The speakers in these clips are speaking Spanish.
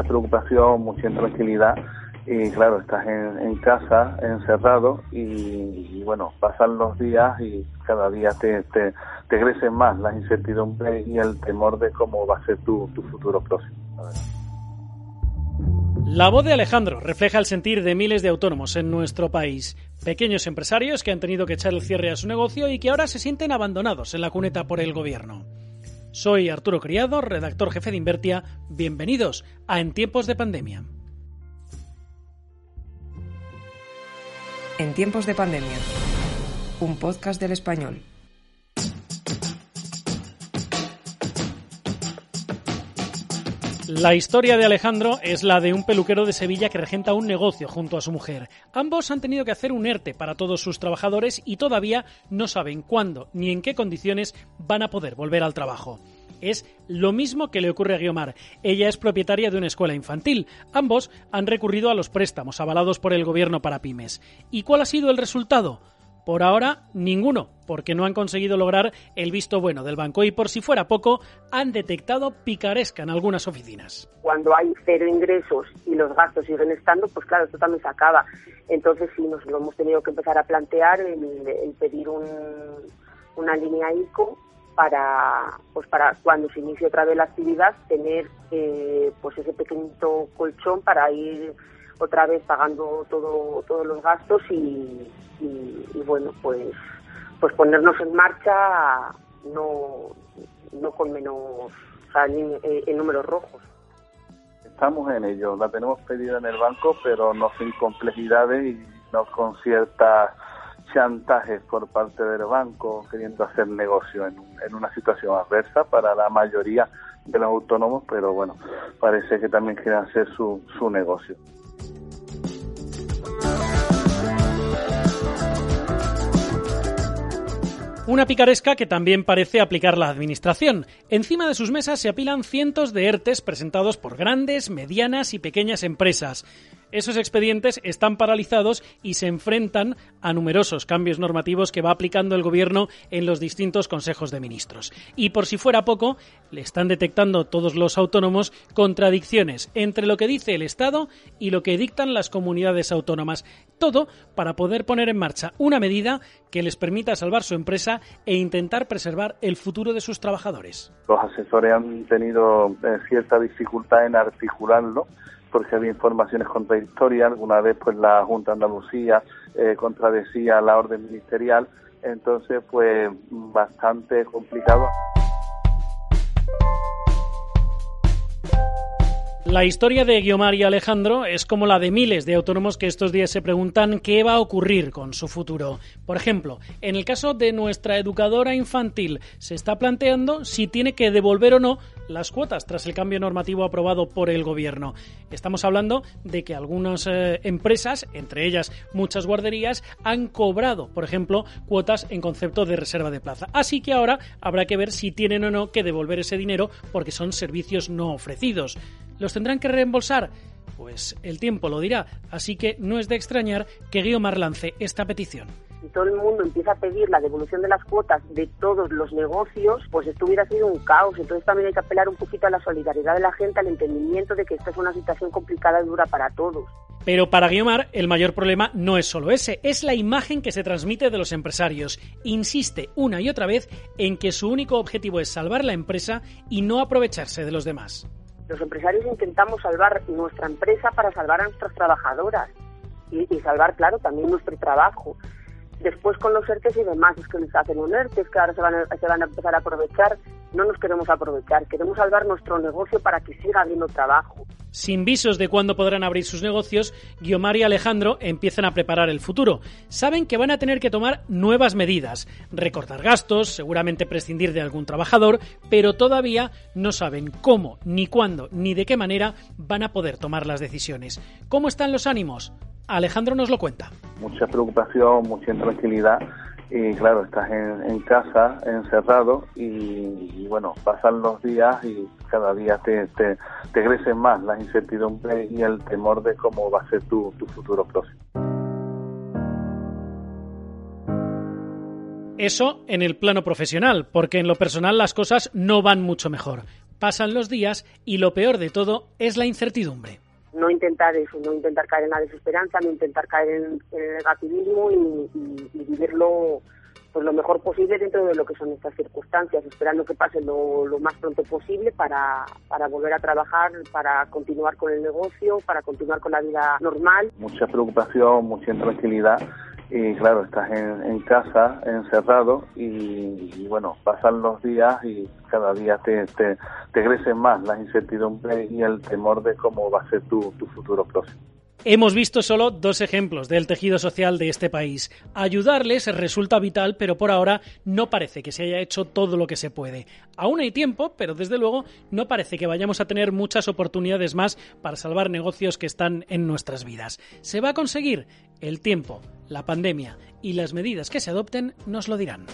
mucha preocupación, mucha intranquilidad y claro, estás en, casa, encerrado y, bueno, pasan los días y cada día te, te, te crecen más las incertidumbres y el temor de cómo va a ser tu, tu futuro próximo. La voz de Alejandro refleja el sentir de miles de autónomos en nuestro país. Pequeños empresarios que han tenido que echar el cierre a su negocio y que ahora se sienten abandonados en la cuneta por el gobierno. Soy Arturo Criado, redactor jefe de Invertia. Bienvenidos a En tiempos de pandemia. En tiempos de pandemia. Un podcast del español. La historia de Alejandro es la de un peluquero de Sevilla que regenta un negocio junto a su mujer. Ambos han tenido que hacer un ERTE para todos sus trabajadores y todavía no saben cuándo ni en qué condiciones van a poder volver al trabajo. Es lo mismo que le ocurre a Guiomar. Ella es propietaria de una escuela infantil. Ambos han recurrido a los préstamos avalados por el gobierno para pymes. ¿Y cuál ha sido el resultado? Por ahora, ninguno, porque no han conseguido lograr el visto bueno del banco y por si fuera poco, han detectado picaresca en algunas oficinas. Cuando hay cero ingresos y los gastos siguen estando, pues claro, esto también se acaba. Entonces sí, nos lo hemos tenido que empezar a plantear el, pedir una línea ICO para pues para cuando se inicie otra vez la actividad tener eh, pues ese pequeñito colchón para ir otra vez pagando todo todos los gastos y, bueno, pues, pues ponernos en marcha no, no con menos, o sea, eh, en, números rojos. Estamos en ello, la tenemos pedida en el banco, pero no sin complejidades y no con ciertas chantajes por parte del banco queriendo hacer negocio en, en, una situación adversa para la mayoría de los autónomos, pero bueno, parece que también quieren hacer su, su negocio. Una picaresca que también parece aplicar la Administración. Encima de sus mesas se apilan cientos de ERTES presentados por grandes, medianas y pequeñas empresas. Esos expedientes están paralizados y se enfrentan a numerosos cambios normativos que va aplicando el Gobierno en los distintos consejos de ministros. Y por si fuera poco, le están detectando todos los autónomos contradicciones entre lo que dice el Estado y lo que dictan las comunidades autónomas. Todo para poder poner en marcha una medida que les permita salvar su empresa e intentar preservar el futuro de sus trabajadores. Los asesores han tenido eh, cierta dificultad en articularlo porque había informaciones contradictorias. Alguna vez, pues la Junta Andalucía eh, contradecía la orden ministerial. Entonces, pues bastante complicado. La historia de Guiomar y Alejandro es como la de miles de autónomos que estos días se preguntan qué va a ocurrir con su futuro. Por ejemplo, en el caso de nuestra educadora infantil, se está planteando si tiene que devolver o no las cuotas tras el cambio normativo aprobado por el gobierno. Estamos hablando de que algunas eh, empresas, entre ellas muchas guarderías, han cobrado, por ejemplo, cuotas en concepto de reserva de plaza. Así que ahora habrá que ver si tienen o no que devolver ese dinero porque son servicios no ofrecidos. ¿Los tendrán que reembolsar? Pues el tiempo lo dirá, así que no es de extrañar que Guiomar lance esta petición si todo el mundo empieza a pedir la devolución de las cuotas de todos los negocios, pues esto hubiera sido un caos. Entonces también hay que apelar un poquito a la solidaridad de la gente, al entendimiento de que esta es una situación complicada y dura para todos. Pero para Guiomar el mayor problema no es solo ese, es la imagen que se transmite de los empresarios. Insiste una y otra vez en que su único objetivo es salvar la empresa y no aprovecharse de los demás. Los empresarios intentamos salvar nuestra empresa para salvar a nuestras trabajadoras y, salvar, claro, también nuestro trabajo. Después con los ERTES y demás, es que les hacen un ERTE, que ahora se van, a, se van a empezar a aprovechar. No nos queremos aprovechar, queremos salvar nuestro negocio para que siga habiendo trabajo. Sin visos de cuándo podrán abrir sus negocios, Guiomar y Alejandro empiezan a preparar el futuro. Saben que van a tener que tomar nuevas medidas, recortar gastos, seguramente prescindir de algún trabajador, pero todavía no saben cómo, ni cuándo, ni de qué manera van a poder tomar las decisiones. ¿Cómo están los ánimos? Alejandro nos lo cuenta. Mucha preocupación, mucha intranquilidad y claro, estás en, casa, encerrado y, bueno, pasan los días y cada día te, te, te crecen más las incertidumbres y el temor de cómo va a ser tu, tu futuro próximo. Eso en el plano profesional, porque en lo personal las cosas no van mucho mejor. pasan los días y lo peor de todo es la incertidumbre no intentar eso, no intentar caer en la desesperanza, no intentar caer en, el negativismo y, vivirlo pues lo mejor posible dentro de lo que son estas circunstancias, esperando que pase lo, más pronto posible para, para volver a trabajar, para continuar con el negocio, para continuar con la vida normal. Mucha preocupación, mucha intranquilidad y claro, estás en, casa, encerrado y, bueno, pasan los días y cada día te, te, te crecen más la incertidumbre y el temor de cómo va a ser tu, tu futuro próximo. Hemos visto solo dos ejemplos del tejido social de este país. Ayudarles resulta vital, pero por ahora no parece que se haya hecho todo lo que se puede. Aún hay tiempo, pero desde luego no parece que vayamos a tener muchas oportunidades más para salvar negocios que están en nuestras vidas. ¿Se va a conseguir? El tiempo, la pandemia y las medidas que se adopten nos lo dirán.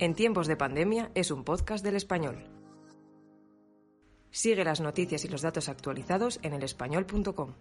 En tiempos de pandemia es un podcast del español. Sigue las noticias y los datos actualizados en elespañol.com.